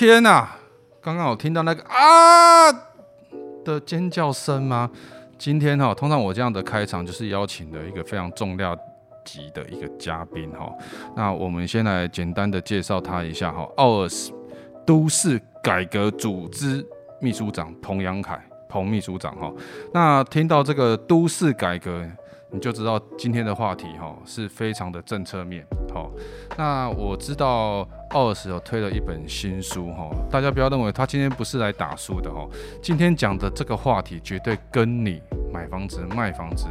天哪！刚刚我听到那个啊的尖叫声吗？今天哈，通常我这样的开场就是邀请了一个非常重量级的一个嘉宾哈。那我们先来简单的介绍他一下哈。奥尔斯都市改革组织秘书长彭阳凯，彭秘书长哈。那听到这个都市改革。你就知道今天的话题哈是非常的政策面好。那我知道奥尔斯有推了一本新书哈，大家不要认为他今天不是来打书的哈。今天讲的这个话题绝对跟你买房子卖房子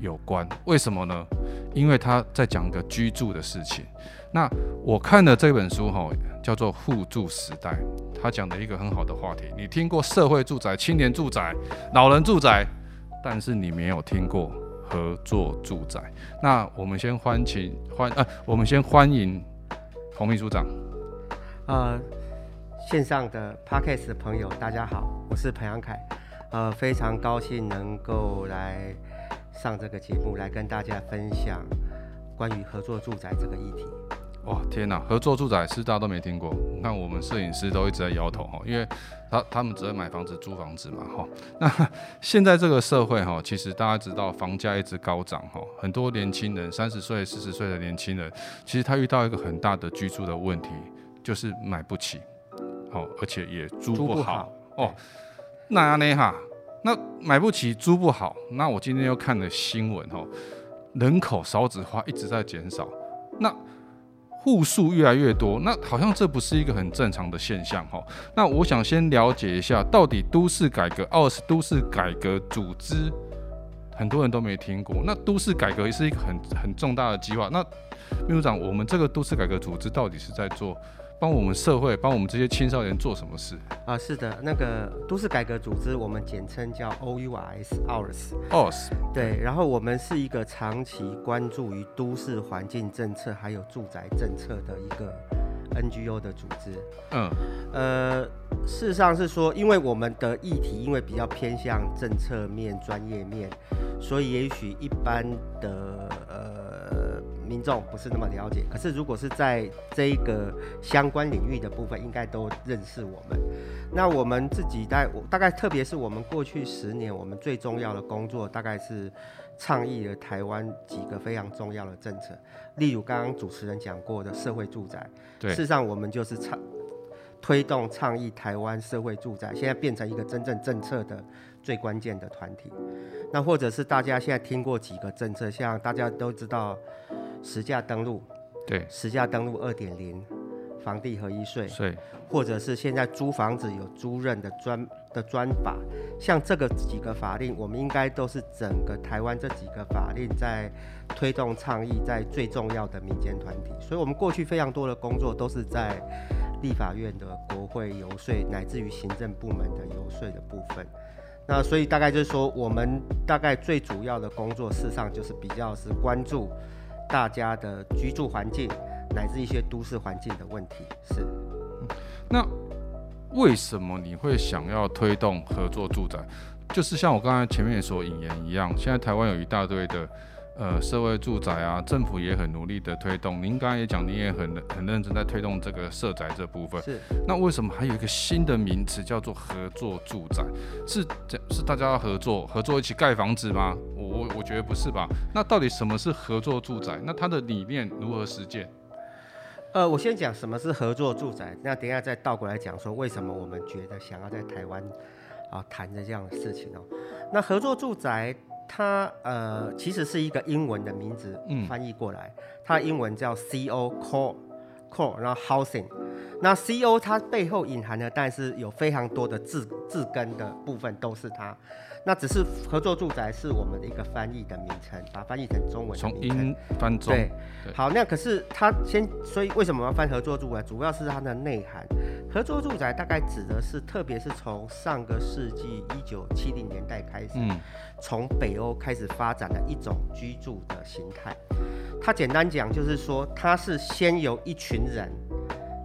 有关。为什么呢？因为他在讲一个居住的事情。那我看的这本书哈叫做《互助时代》，他讲的一个很好的话题。你听过社会住宅、青年住宅、老人住宅，但是你没有听过。合作住宅，那我们先欢请欢呃，我们先欢迎彭秘书长。呃，线上的 Podcast 的朋友，大家好，我是彭阳凯，呃，非常高兴能够来上这个节目，来跟大家分享关于合作住宅这个议题。哇，天哪！合作住宅是大家都没听过，那我们摄影师都一直在摇头哈，因为他他们只会买房子租房子嘛哈。那 现在这个社会哈，其实大家知道房价一直高涨哈，很多年轻人三十岁、四十岁的年轻人，其实他遇到一个很大的居住的问题，就是买不起，好，而且也租不好，哦。那呢哈，那买不起、租不好，那我今天又看了新闻哈，人口少子化一直在减少，那。户数越来越多，那好像这不是一个很正常的现象哈。那我想先了解一下，到底都市改革，二是都市改革组织，很多人都没听过。那都市改革也是一个很很重大的计划。那秘书长，我们这个都市改革组织到底是在做？帮我们社会，帮我们这些青少年做什么事啊？是的，那个都市改革组织，我们简称叫。OURS。对，然后我们是一个长期关注于都市环境政策还有住宅政策的一个 NGO 的组织。嗯。呃，事实上是说，因为我们的议题因为比较偏向政策面、专业面，所以也许一般的呃。民众不是那么了解，可是如果是在这一个相关领域的部分，应该都认识我们。那我们自己在大概，特别是我们过去十年，我们最重要的工作，大概是倡议了台湾几个非常重要的政策，例如刚刚主持人讲过的社会住宅。对，事实上我们就是倡推动倡议台湾社会住宅，现在变成一个真正政策的最关键的团体。那或者是大家现在听过几个政策，像大家都知道。实价登录，对，实价登录二点零，房地合一税，税，或者是现在租房子有租赁的专的专法，像这个几个法令，我们应该都是整个台湾这几个法令在推动倡议，在最重要的民间团体，所以我们过去非常多的工作都是在立法院的国会游说，乃至于行政部门的游说的部分。那所以大概就是说，我们大概最主要的工作，事实上就是比较是关注。大家的居住环境，乃至一些都市环境的问题，是。那为什么你会想要推动合作住宅？就是像我刚才前面所引言一样，现在台湾有一大堆的。呃，社会住宅啊，政府也很努力的推动。您刚刚也讲，您也很很认真在推动这个社宅这部分。是。那为什么还有一个新的名词叫做合作住宅？是这是大家要合作，合作一起盖房子吗？我我我觉得不是吧。那到底什么是合作住宅？那它的理念如何实践？呃，我先讲什么是合作住宅，那等一下再倒过来讲说为什么我们觉得想要在台湾啊谈着这样的事情哦。那合作住宅。它呃其实是一个英文的名字，翻译过来，嗯、它的英文叫 CO Core Core，然后 Housing，那 CO 它背后隐含的，但是有非常多的字字根的部分都是它。那只是合作住宅是我们的一个翻译的名称，把它翻译成中文。从英翻中。对，好，那可是它先，所以为什么要翻合作住宅？主要是它的内涵。合作住宅大概指的是，特别是从上个世纪一九七零年代开始，从、嗯、北欧开始发展的一种居住的形态。它简单讲就是说，它是先由一群人，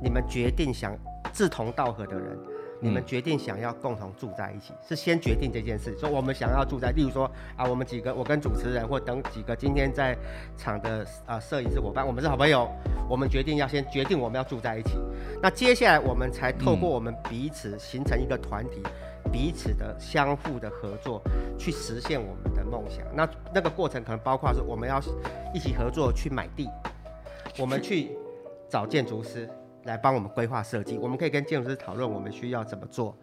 你们决定想志同道合的人。你们决定想要共同住在一起，是先决定这件事，说我们想要住在，例如说啊，我们几个，我跟主持人或等几个今天在场的啊摄影师伙伴，我们是好朋友，我们决定要先决定我们要住在一起，那接下来我们才透过我们彼此形成一个团体，彼此的相互的合作，去实现我们的梦想。那那个过程可能包括说，我们要一起合作去买地，我们去找建筑师。来帮我们规划设计，我们可以跟建筑师讨论我们需要怎么做，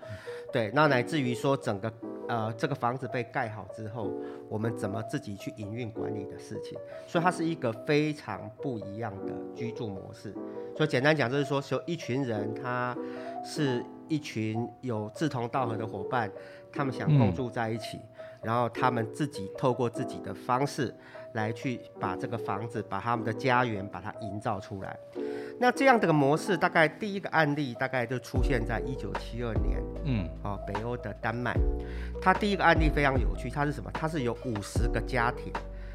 对，那乃至于说整个呃这个房子被盖好之后，我们怎么自己去营运管理的事情，所以它是一个非常不一样的居住模式。所以简单讲就是说，有一群人，他是一群有志同道合的伙伴，他们想共住在一起，然后他们自己透过自己的方式来去把这个房子，把他们的家园把它营造出来。那这样的个模式，大概第一个案例大概就出现在一九七二年，嗯，哦，北欧的丹麦，它第一个案例非常有趣，它是什么？它是有五十个家庭，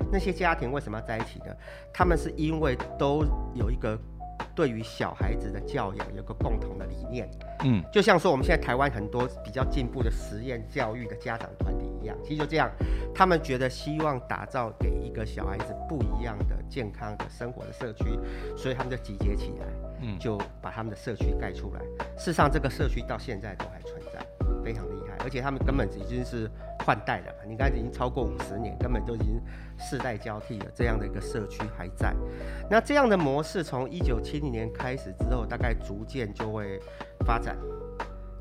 那些家庭为什么要在一起呢？他们是因为都有一个。对于小孩子的教养有个共同的理念，嗯，就像说我们现在台湾很多比较进步的实验教育的家长团体一样，其实就这样，他们觉得希望打造给一个小孩子不一样的健康的生活的社区，所以他们就集结起来，嗯，就把他们的社区盖出来。事实上，这个社区到现在都还存在，非常厉害，而且他们根本已经是换代了，你看已经超过五十年，根本就已经世代交替了，这样的一个社区还在。那这样的模式从一九七零年开始之后，大概逐渐就会发展。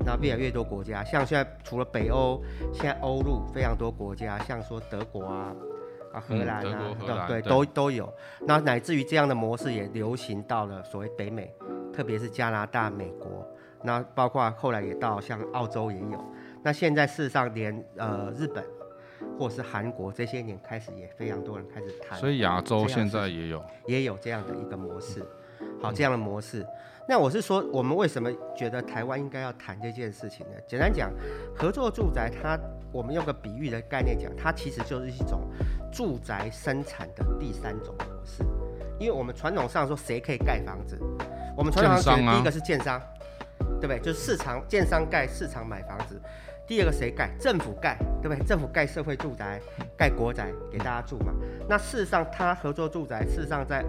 那越来越多国家，像现在除了北欧，现在欧陆非常多国家，像说德国啊、啊荷兰啊，嗯、对对，对都都有。那乃至于这样的模式也流行到了所谓北美，特别是加拿大、美国。那包括后来也到像澳洲也有。那现在事实上连呃日本或是韩国这些年开始也非常多人开始谈，所以亚洲现在也有也有这样的一个模式。好，这样的模式。那我是说，我们为什么觉得台湾应该要谈这件事情呢？简单讲，合作住宅它，我们用个比喻的概念讲，它其实就是一种住宅生产的第三种模式。因为我们传统上说，谁可以盖房子？我们传统上第一个是建商，对不对？就是市场建商盖，市场买房子。第二个谁盖？政府盖，对不对？政府盖社会住宅，盖国宅给大家住嘛。那事实上，他合作住宅，事实上在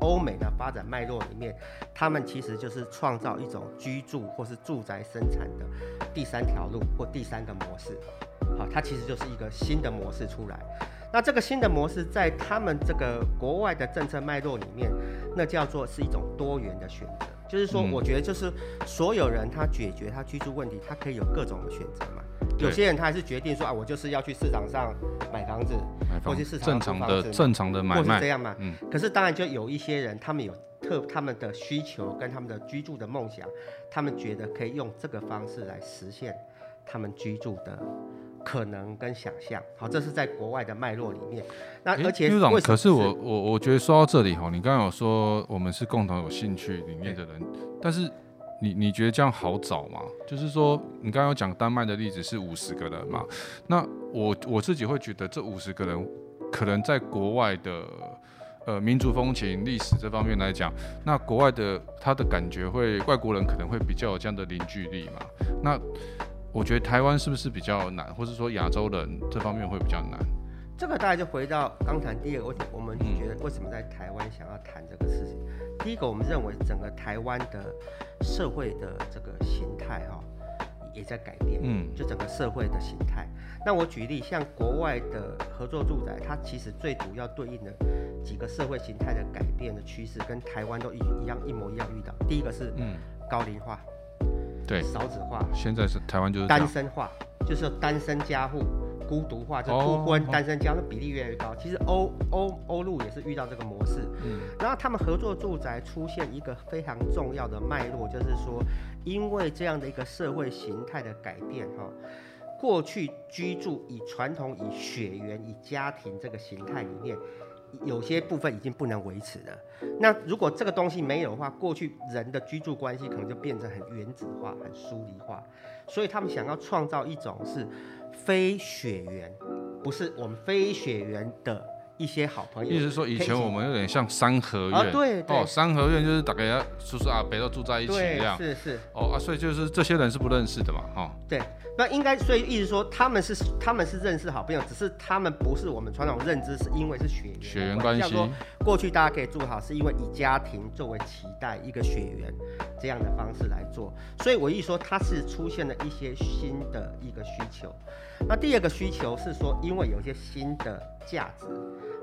欧美的发展脉络里面，他们其实就是创造一种居住或是住宅生产的第三条路或第三个模式。好，它其实就是一个新的模式出来。那这个新的模式在他们这个国外的政策脉络里面，那叫做是一种多元的选择。就是说，我觉得就是所有人他解决他居住问题，他可以有各种的选择嘛。有些人他还是决定说啊，我就是要去市场上买房子，或者市场正常的正常的买卖，或是这样嘛。嗯。可是当然就有一些人，他们有特他们的需求跟他们的居住的梦想，他们觉得可以用这个方式来实现他们居住的。可能跟想象，好，这是在国外的脉络里面。那而且，欸、可是我我我觉得说到这里哈，你刚刚有说我们是共同有兴趣里面的人，但是你你觉得这样好找吗？就是说，你刚刚有讲丹麦的例子是五十个人嘛？那我我自己会觉得这五十个人可能在国外的呃民族风情、历史这方面来讲，那国外的他的感觉会外国人可能会比较有这样的凝聚力嘛？那我觉得台湾是不是比较难，或者说亚洲人这方面会比较难？这个大概就回到刚才第二个问题，我们觉得为什么在台湾想要谈这个事情？嗯、第一个，我们认为整个台湾的社会的这个形态哈、哦，也在改变。嗯，就整个社会的形态。那我举例，像国外的合作住宅，它其实最主要对应的几个社会形态的改变的趋势，跟台湾都一一样一模一样遇到。第一个是嗯高龄化。对，少子化，现在是台湾就是单身化，就是单身家户、孤独化，就孤婚、单身家的比例越来越高。其实欧欧欧陆也是遇到这个模式，嗯，然后他们合作住宅出现一个非常重要的脉络，就是说，因为这样的一个社会形态的改变，哈，过去居住以传统以血缘以家庭这个形态里面。有些部分已经不能维持了。那如果这个东西没有的话，过去人的居住关系可能就变成很原子化、很疏离化。所以他们想要创造一种是非血缘，不是我们非血缘的一些好朋友，意思是说以前我们有点像三合院，哦，对，对，哦，三合院就是大家叔叔阿伯都住在一起这样，是是，哦啊，所以就是这些人是不认识的嘛，哈、哦，对，那应该所以意思说他们是他们是认识好朋友，只是他们不是我们传统认知，是因为是血缘血缘关系，说过去大家可以做好，是因为以家庭作为期待一个血缘这样的方式来做，所以我一说它是出现了一些新的一个需求，那第二个需求是说因为有一些新的价值。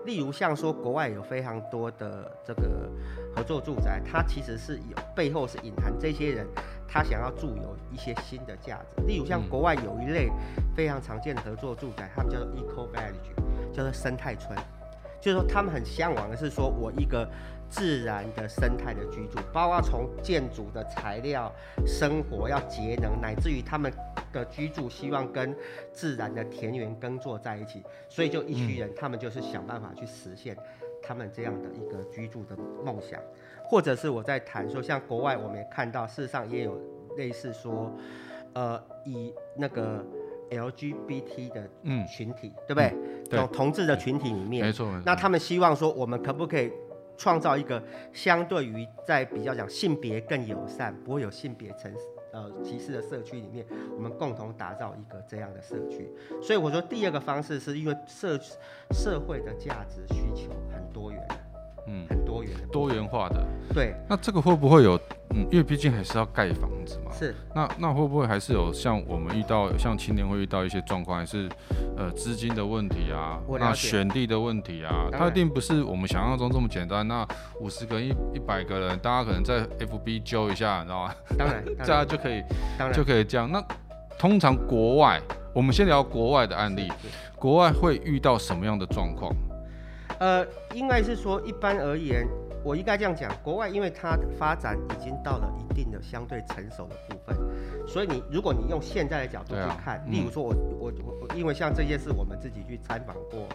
例如像说国外有非常多的这个合作住宅，它其实是有背后是隐含这些人他想要住有一些新的价值。例如像国外有一类非常常见的合作住宅，他们叫做 Eco Village，叫做生态村，就是说他们很向往的是说我一个。自然的生态的居住，包括从建筑的材料、生活要节能，乃至于他们的居住希望跟自然的田园耕作在一起，所以就一群人，他们就是想办法去实现他们这样的一个居住的梦想，或者是我在谈说，像国外我们也看到，事实上也有类似说，呃，以那个 LGBT 的群体，嗯、对不对？这种同志的群体里面，没错，那他们希望说，我们可不可以？创造一个相对于在比较讲性别更友善，不会有性别城呃歧视的社区里面，我们共同打造一个这样的社区。所以我说第二个方式是因为社社会的价值需求很多元。嗯，很多元的，多元化的。对，那这个会不会有？嗯，因为毕竟还是要盖房子嘛。是。那那会不会还是有像我们遇到像青年会遇到一些状况，还是呃资金的问题啊？那选地的问题啊？它一定不是我们想象中这么简单。那五十个一一百个人，大家可能在 FB 揪一下，你知道吗？当然，大家就可以，当然就可以这样。那通常国外，我们先聊国外的案例，国外会遇到什么样的状况？呃，应该是说，一般而言，我应该这样讲，国外因为它的发展已经到了一定的相对成熟的部分，所以你如果你用现在的角度去看，啊嗯、例如说我我我，因为像这些是，我们自己去参访过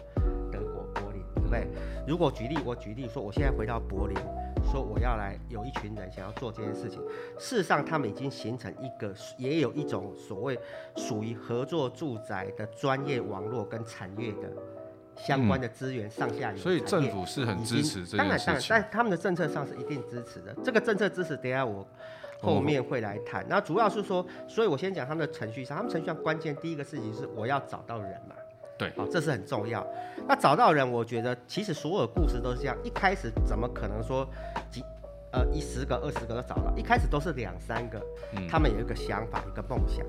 德国柏林，对不对？如果举例，我举例说，我现在回到柏林，说我要来有一群人想要做这件事情，事实上他们已经形成一个，也有一种所谓属于合作住宅的专业网络跟产业的。相关的资源上下游，所以政府是很支持这件事情。当然，当然，但他们的政策上是一定支持的。这个政策支持，等下我后面会来谈。那主要是说，所以我先讲他们的程序上，他们程序上关键第一个事情是我要找到人嘛。对，好，这是很重要。那找到人，我觉得其实所有故事都是这样。一开始怎么可能说几呃一十个、二十个都找到？一开始都是两三个，他们有一个想法、一个梦想。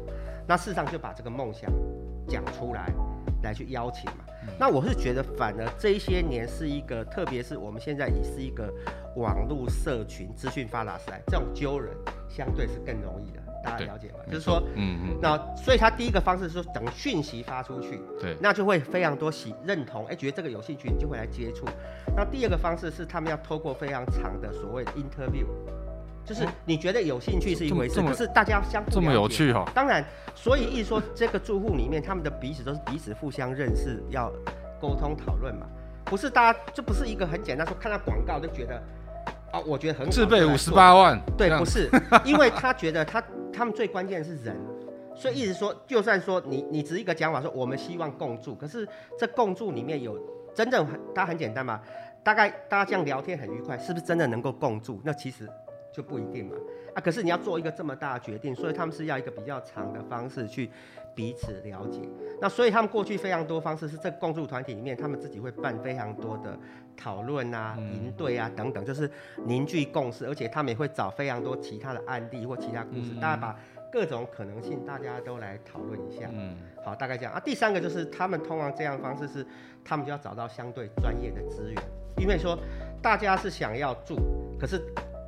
那事实上就把这个梦想讲出来，来去邀请嘛。那我是觉得，反而这一些年是一个，特别是我们现在也是一个网络社群资讯发达时代，这种揪人相对是更容易的，大家了解吗？就是说，嗯嗯，那所以他第一个方式是说，等讯息发出去，对，那就会非常多喜认同，哎、欸，觉得这个有兴趣，你就会来接触。那第二个方式是他们要透过非常长的所谓的 interview。就是你觉得有兴趣是一回事，可是大家相互这么有趣哈。当然，所以一说这个住户里面，他们的彼此都是彼此互相认识，要沟通讨论嘛。不是大家，这不是一个很简单说看到广告就觉得，啊，我觉得很好。自备五十八万，对，不是，因为他觉得他他们最关键的是人，所以一直说，就算说你你只一个讲法说我们希望共住，可是这共住里面有真正很，它很简单嘛，大概大家这样聊天很愉快，是不是真的能够共住？那其实。就不一定嘛，啊，可是你要做一个这么大的决定，所以他们是要一个比较长的方式去彼此了解。那所以他们过去非常多方式是在共住团体里面，他们自己会办非常多的讨论啊、营队啊等等，就是凝聚共识，而且他们也会找非常多其他的案例或其他故事，大家把各种可能性大家都来讨论一下。嗯，好，大概这样啊。第三个就是他们通常这样的方式是，他们就要找到相对专业的资源，因为说大家是想要住，可是。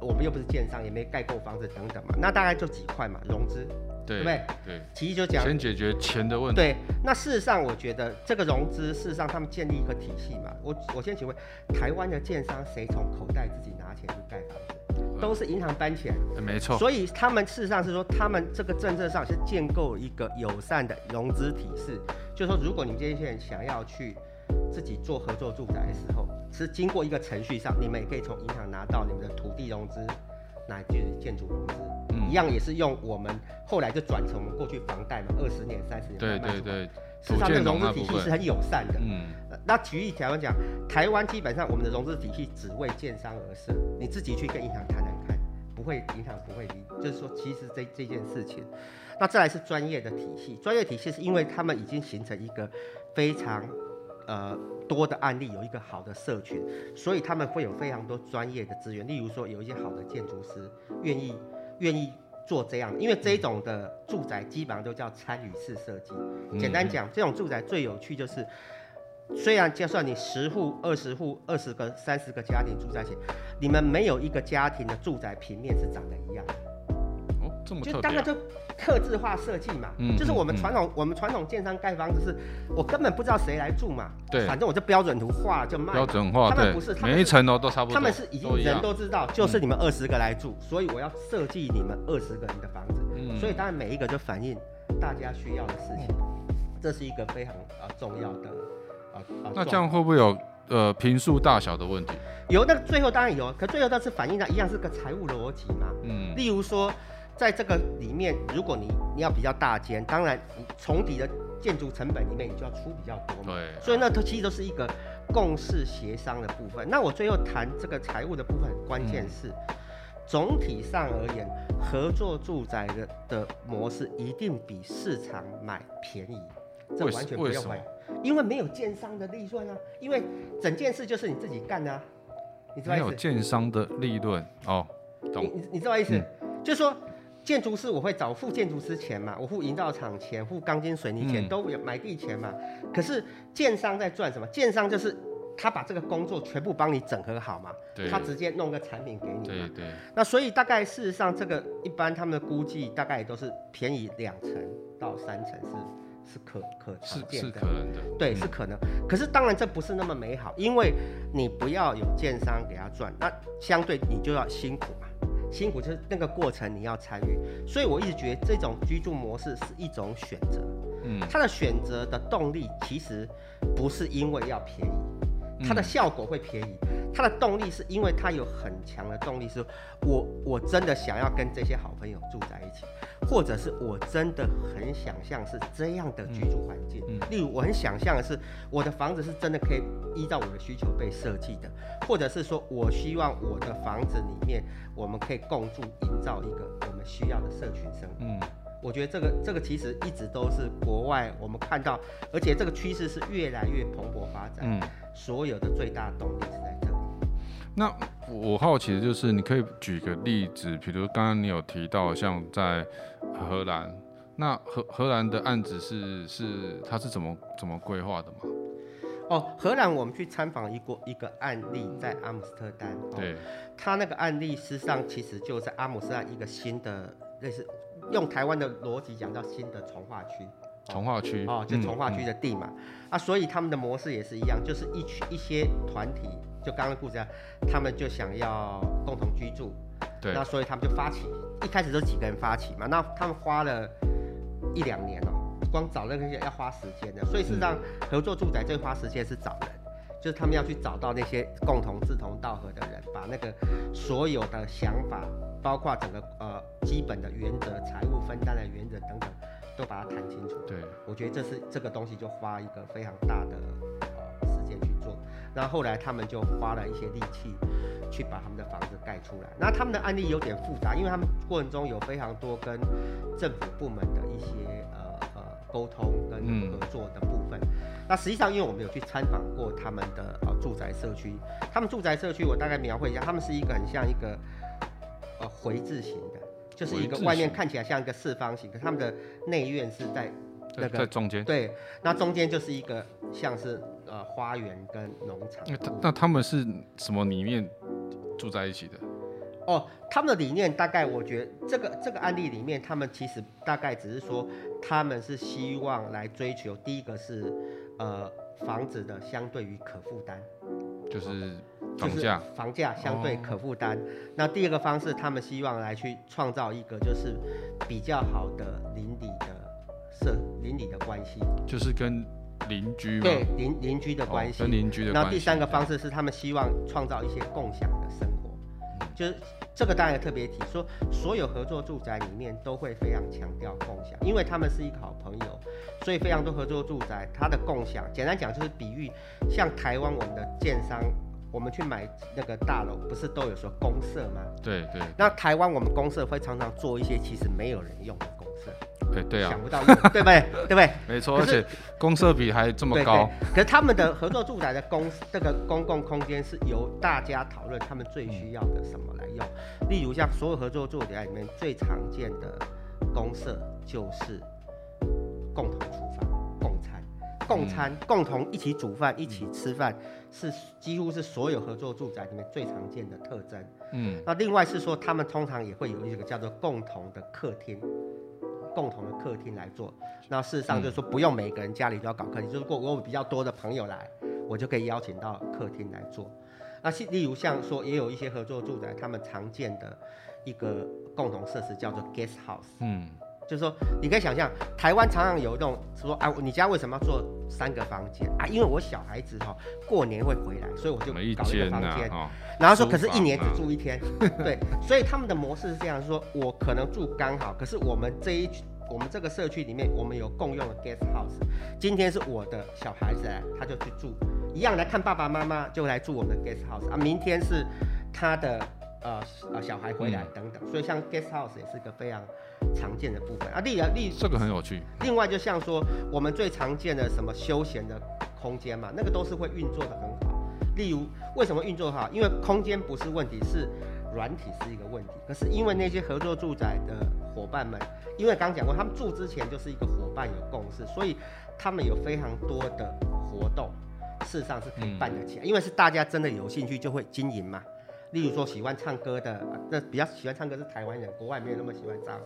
我们又不是建商，也没盖过房子等等嘛，那大概就几块嘛，融资，对，对不对？对，其实就讲先解决钱的问题。对，那事实上我觉得这个融资，事实上他们建立一个体系嘛。我我先请问，台湾的建商谁从口袋自己拿钱去盖房子？都是银行搬钱，没错。所以他们事实上是说，他们这个政策上是建构一个友善的融资体系，就是说，如果你们这些人想要去。自己做合作住宅的时候，是经过一个程序上，你们也可以从银行拿到你们的土地融资，乃至建筑融资，嗯，一样也是用我们后来就转成我们过去房贷嘛，二十年、三十年，对对对，事实上，这融资体系是很友善的。嗯。那举例台湾讲，台湾基本上我们的融资体系只为建商而设，你自己去跟银行谈谈看，不会，银行不会理。就是说，其实这这件事情，那再来是专业的体系，专业体系是因为他们已经形成一个非常呃多的案例，有一个好的社群，所以他们会有非常多专业的资源。例如说，有一些好的建筑师愿意愿意做这样，因为这种的住宅基本上都叫参与式设计。简单讲，这种住宅最有趣就是。虽然就算你十户、二十户、二十个、三十个家庭住在一起，你们没有一个家庭的住宅平面是长得一样的。就当然就客制化设计嘛，嗯，就是我们传统、嗯、我们传统建商盖房子是，我根本不知道谁来住嘛，对，反正我就标准图画就卖。标准化，他们不是，每一层楼都差不多。他们是已经人都知道，就是你们二十个来住，所以我要设计你们二十个人的房子，嗯，所以当然每一个就反映大家需要的事情，这是一个非常啊重要的。那这样会不会有呃平数大小的问题？有，那最后当然有，可最后它是反映到一样是个财务逻辑嘛。嗯。例如说，在这个里面，如果你你要比较大间，当然你重底的建筑成本里面，你就要出比较多嘛。对。所以那它其实都是一个共识协商的部分。那我最后谈这个财务的部分，关键是、嗯、总体上而言，合作住宅的的模式一定比市场买便宜，这完全不用怀疑。因为没有建商的利润啊，因为整件事就是你自己干的啊，你知道？没有建商的利润哦，懂？你你知道意思？嗯、就是说建筑师我会找付建筑师钱嘛，我付营造厂钱、付钢筋水泥钱，都有买地钱嘛。可是建商在赚什么？建商就是他把这个工作全部帮你整合好嘛，他直接弄个产品给你嘛。对对。那所以大概事实上这个一般他们的估计大概也都是便宜两成到三成是。是可可常见的，是可能的，对，是可能。可是当然这不是那么美好，因为你不要有建商给他赚，那相对你就要辛苦嘛，辛苦就是那个过程你要参与。所以我一直觉得这种居住模式是一种选择，嗯，他的选择的动力其实不是因为要便宜，它的效果会便宜，它的动力是因为它有很强的动力，是我我真的想要跟这些好朋友住在一起。或者是我真的很想象是这样的居住环境，嗯，例如我很想象的是我的房子是真的可以依照我的需求被设计的，或者是说我希望我的房子里面我们可以共住，营造一个我们需要的社群生活。嗯，我觉得这个这个其实一直都是国外我们看到，而且这个趋势是越来越蓬勃发展，嗯，所有的最大动力是在这里。那我好奇的就是，你可以举个例子，比如刚刚你有提到像在荷兰，那荷荷兰的案子是是它是怎么怎么规划的吗？哦，荷兰我们去参访一个一个案例在阿姆斯特丹，对，他那个案例事实上其实就在阿姆斯特丹一个新的类似用台湾的逻辑讲叫新的从化区。从化区哦，就从化区的地嘛，嗯嗯、啊，所以他们的模式也是一样，就是一群一些团体，就刚刚的故事啊，他们就想要共同居住，对，那所以他们就发起，一开始都几个人发起嘛，那他们花了一两年哦、喔，光找那些要花时间的，所以事实上合作住宅最花时间是找人，就是他们要去找到那些共同志同道合的人，把那个所有的想法，包括整个呃基本的原则、财务分担的原则等等。都把它谈清楚。对，我觉得这是这个东西就花一个非常大的呃时间去做。那后来他们就花了一些力气去把他们的房子盖出来。那他们的案例有点复杂，因为他们过程中有非常多跟政府部门的一些呃呃沟通跟合作的部分。嗯、那实际上，因为我们有去参访过他们的呃住宅社区，他们住宅社区我大概描绘一下，他们是一个很像一个呃回字形的。就是一个外面看起来像一个四方形，可是他们的内院是在那个在中间。对，那中间就是一个像是呃花园跟农场。那那他们是什么理念住在一起的？哦，他们的理念大概我觉得这个这个案例里面，他们其实大概只是说他们是希望来追求第一个是呃房子的相对于可负担，就是。房价房价相对可负担。哦、那第二个方式，他们希望来去创造一个就是比较好的邻里的社邻里的关系，就是跟邻居对邻邻居的关系，哦、跟邻居的关系。那第三个方式是他们希望创造一些共享的生活。就是这个当然特别提说，所有合作住宅里面都会非常强调共享，因为他们是一个好朋友，所以非常多合作住宅它的共享，简单讲就是比喻，像台湾我们的建商，我们去买那个大楼，不是都有说公设吗？对对。那台湾我们公社会常常做一些其实没有人用的公设。对对啊，想不到用，对不对？对不对？没错，而且公设比还这么高。对对，可是他们的合作住宅的公这个公共空间是由大家讨论他们最需要的什么来用。例如像所有合作住宅里面最常见的公社就是共同共餐、嗯、共同一起煮饭、一起吃饭，是几乎是所有合作住宅里面最常见的特征。嗯，那另外是说他们通常也会有一个叫做共同的客厅。共同的客厅来做，那事实上就是说不用每个人家里都要搞客厅，嗯、就是如果我有比较多的朋友来，我就可以邀请到客厅来做。那例如像说也有一些合作住宅，他们常见的一个共同设施叫做 guest house，嗯，就是说你可以想象，台湾常常有一种说啊，你家为什么要做三个房间啊？因为我小孩子哈过年会回来，所以我就搞一个房间。啊、然后说可是一年只住一天，对，所以他们的模式是这样说，我可能住刚好，可是我们这一我们这个社区里面，我们有共用的 guest house。今天是我的小孩子来，他就去住，一样来看爸爸妈妈就来住我们的 guest house 啊。明天是他的呃呃小孩回来等等，嗯、所以像 guest house 也是个非常常见的部分啊。例如例这个很有趣。另外就像说我们最常见的什么休闲的空间嘛，那个都是会运作的很好。例如为什么运作好？因为空间不是问题，是软体是一个问题。可是因为那些合作住宅的伙伴们。因为刚刚讲过，他们住之前就是一个伙伴有共识，所以他们有非常多的活动，事实上是可以办得起来。因为是大家真的有兴趣就会经营嘛。例如说喜欢唱歌的，那比较喜欢唱歌是台湾人，国外没有那么喜欢唱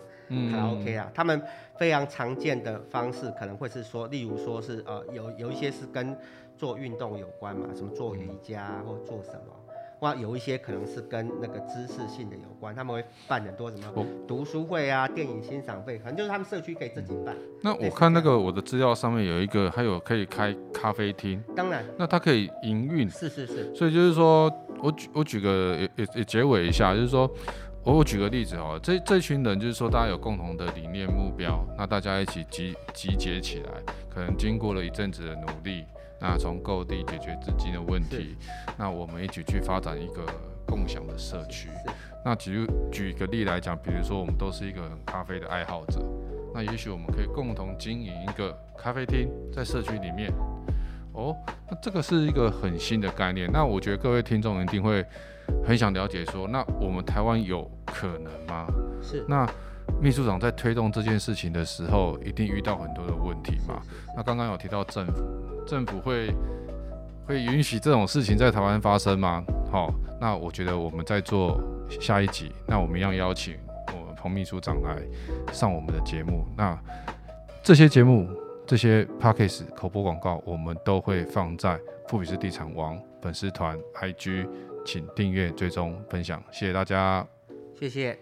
卡拉 OK 啊。他们非常常见的方式可能会是说，例如说是呃有有一些是跟做运动有关嘛，什么做瑜伽或做什么。哇，有一些可能是跟那个知识性的有关，他们会办很多什么读书会啊、电影欣赏会，可能就是他们社区可以自己办。那我看那个我的资料上面有一个，还有可以开咖啡厅。当然。那它可以营运。是是是。所以就是说我举我举个也也也结尾一下，就是说我我举个例子哦，这这群人就是说大家有共同的理念目标，那大家一起集集结起来，可能经过了一阵子的努力。那从购地解决资金的问题，那我们一起去发展一个共享的社区。那举举个例来讲，比如说我们都是一个咖啡的爱好者，那也许我们可以共同经营一个咖啡厅在社区里面。哦，那这个是一个很新的概念。那我觉得各位听众一定会很想了解说，那我们台湾有可能吗？是。那秘书长在推动这件事情的时候，一定遇到很多的问题嘛？那刚刚有提到政府。政府会会允许这种事情在台湾发生吗？好，那我觉得我们在做下一集，那我们要邀请我们彭秘书长来上我们的节目。那这些节目、这些 p a c k a g e 口播广告，我们都会放在富比斯地产王粉丝团 IG，请订阅、追踪、分享，谢谢大家，谢谢。